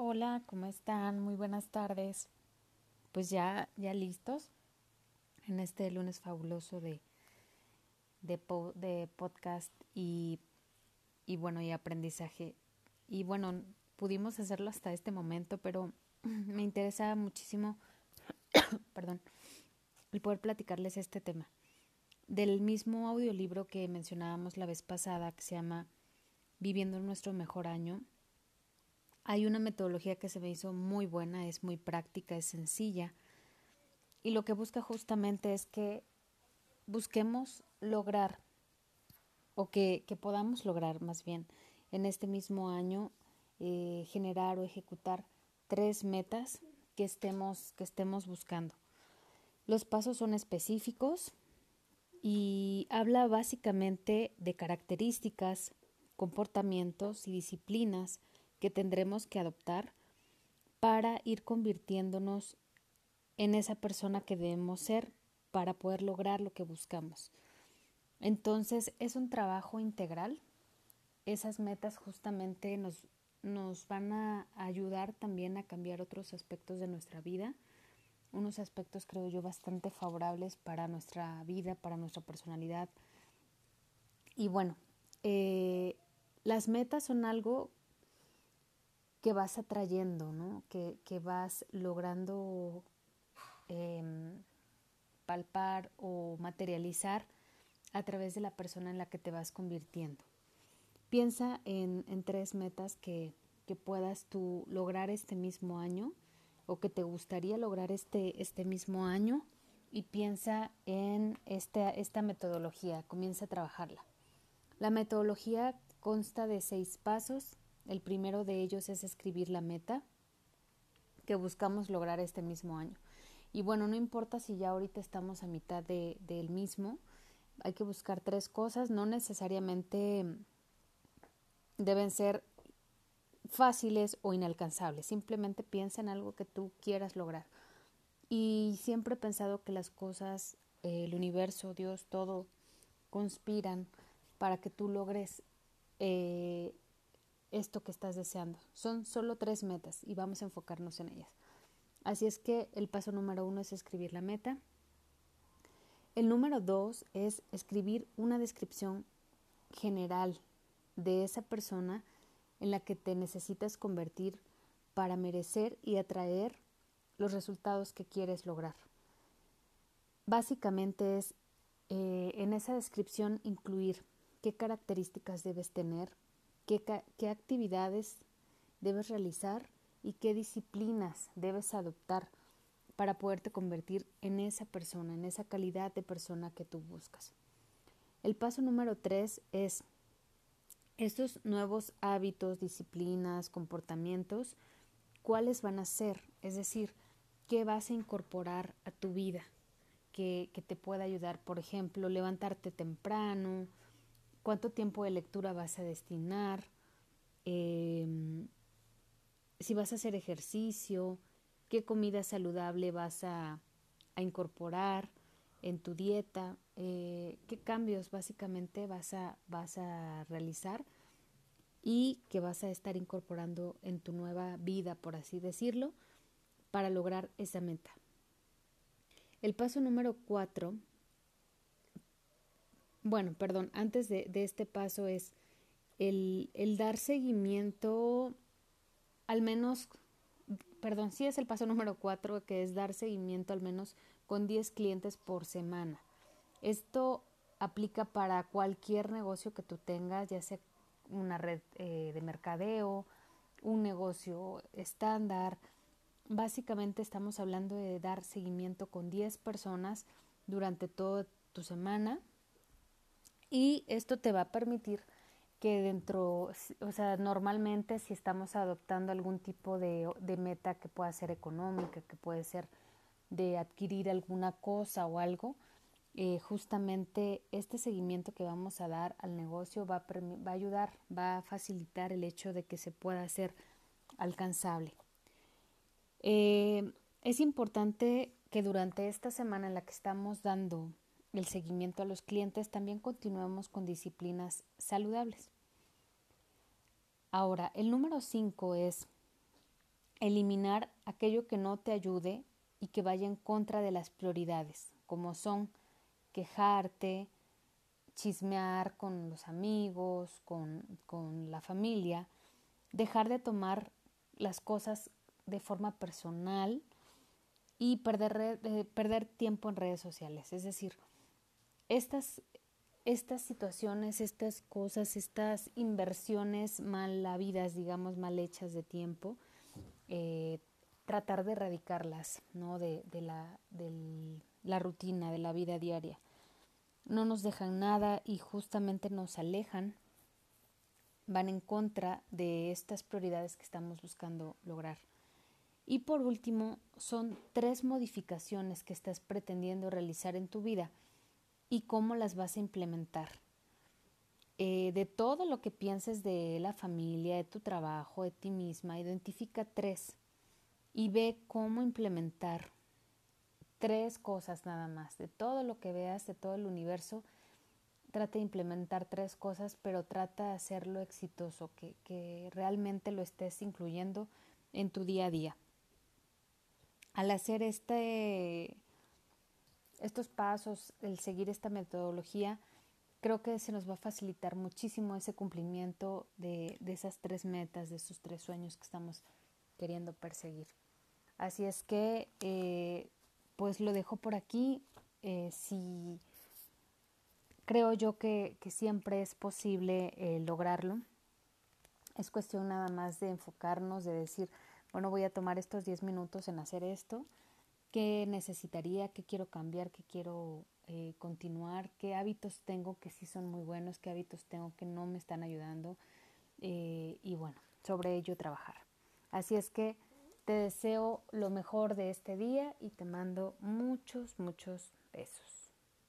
Hola, ¿cómo están? Muy buenas tardes. Pues ya, ya listos en este lunes fabuloso de, de, podcast y, y bueno, y aprendizaje. Y bueno, pudimos hacerlo hasta este momento, pero me interesa muchísimo, perdón, el poder platicarles este tema. Del mismo audiolibro que mencionábamos la vez pasada, que se llama Viviendo nuestro mejor año, hay una metodología que se me hizo muy buena, es muy práctica, es sencilla y lo que busca justamente es que busquemos lograr o que, podamos lograr más bien en este mismo año eh, generar o ejecutar tres metas que estemos, que estemos buscando. Los pasos son específicos y habla básicamente de características, comportamientos y disciplinas que tendremos que adoptar para ir convirtiéndonos en esa persona que debemos ser para poder lograr lo que buscamos. Entonces es un trabajo integral. Esas metas justamente nos, nos van a ayudar también a cambiar otros aspectos de nuestra vida, unos aspectos creo yo bastante favorables para nuestra vida, para nuestra personalidad. Y bueno, eh, las metas son algo que vas atrayendo, ¿no? que, que vas logrando em, palpar o materializar a través de la persona en la que te vas convirtiendo. Piensa en, en tres metas que, que, puedas tú lograr este mismo año o que te gustaría lograr este, este mismo año y piensa en esta, esta metodología, comienza a trabajarla. La metodología consta de seis pasos el primero de ellos es escribir la meta que buscamos lograr este mismo año. Y bueno, no importa si ya ahorita estamos a mitad del de, mismo, hay que buscar tres cosas, no necesariamente deben ser fáciles o inalcanzables, simplemente piensa en algo que tú quieras lograr. Y siempre he pensado que las cosas, el universo, Dios, todo conspiran para que tú logres eh, esto que estás deseando. Son solo tres metas y vamos a enfocarnos en ellas. Así es que el paso número uno es escribir la meta. El número dos es escribir una descripción general de esa persona en la que te necesitas convertir para merecer y atraer los resultados que quieres lograr. Básicamente es eh, en esa descripción incluir qué características debes tener, qué, actividades debes realizar y qué disciplinas debes adoptar para poderte convertir en esa persona, en esa calidad de persona que tú buscas. El paso número tres es estos nuevos hábitos, disciplinas, comportamientos, cuáles van a ser, es decir, qué vas a incorporar a tu vida que, que te pueda ayudar, por ejemplo, levantarte temprano, cuánto tiempo de lectura vas a destinar, em, si vas a hacer ejercicio, qué comida saludable vas a, incorporar en tu dieta, eh, qué cambios básicamente vas a, vas a realizar y que vas a estar incorporando en tu nueva vida, por así decirlo, para lograr esa meta. El paso número cuatro bueno, perdón, antes de, este paso es el, dar seguimiento, al menos, perdón, sí es el paso número cuatro, que es dar seguimiento al menos con 10 clientes por semana. Esto aplica para cualquier negocio que tú tengas, ya sea una red eh, de mercadeo, un negocio estándar. Básicamente estamos hablando de dar seguimiento con 10 personas durante toda tu semana y esto te va a permitir que dentro, o sea, normalmente si estamos adoptando algún tipo de, meta que pueda ser económica, que puede ser de adquirir alguna cosa o algo, eh, justamente este seguimiento que vamos a dar al negocio va a, va a ayudar, va a facilitar el hecho de que se pueda hacer alcanzable. Eh, es importante que durante esta semana en la que estamos dando el seguimiento a los clientes, también continuamos con disciplinas saludables. Ahora, el número 5 es eliminar aquello que no te ayude y que vaya en contra de las prioridades, como son quejarte, chismear con los amigos, con, con la familia, dejar de tomar las cosas de forma personal y perder, eh, perder tiempo en redes sociales. Es decir, estas, estas situaciones, estas cosas, estas inversiones mal habidas, digamos, mal hechas de tiempo, eh, tratar de erradicarlas ¿no? de, de, la, de la rutina, de la vida diaria. No nos dejan nada y justamente nos alejan, van en contra de estas prioridades que estamos buscando lograr. Y por último, son tres modificaciones que estás pretendiendo realizar en tu vida y cómo las vas a implementar. Eh, de todo lo que pienses de la familia, de tu trabajo, de ti misma, identifica tres y ve cómo implementar tres cosas nada más. De todo lo que veas, de todo el universo, trata de implementar tres cosas, pero trata de hacerlo exitoso, que, que realmente lo estés incluyendo en tu día a día. Al hacer este, estos pasos, el seguir esta metodología, creo que se nos va a facilitar muchísimo ese cumplimiento de, de esas tres metas, de esos tres sueños que estamos queriendo perseguir. Así es que, eh, pues lo dejo por aquí. Eh, si creo yo que, que siempre es posible eh, lograrlo. Es cuestión nada más de enfocarnos, de decir, bueno, voy a tomar estos 10 minutos en hacer esto. ¿Qué necesitaría? ¿Qué quiero cambiar? ¿Qué quiero eh, continuar, qué hábitos tengo que sí son muy buenos, qué hábitos tengo que no me están ayudando eh, y bueno, sobre ello trabajar. Así es que te deseo lo mejor de este día y te mando muchos, muchos besos.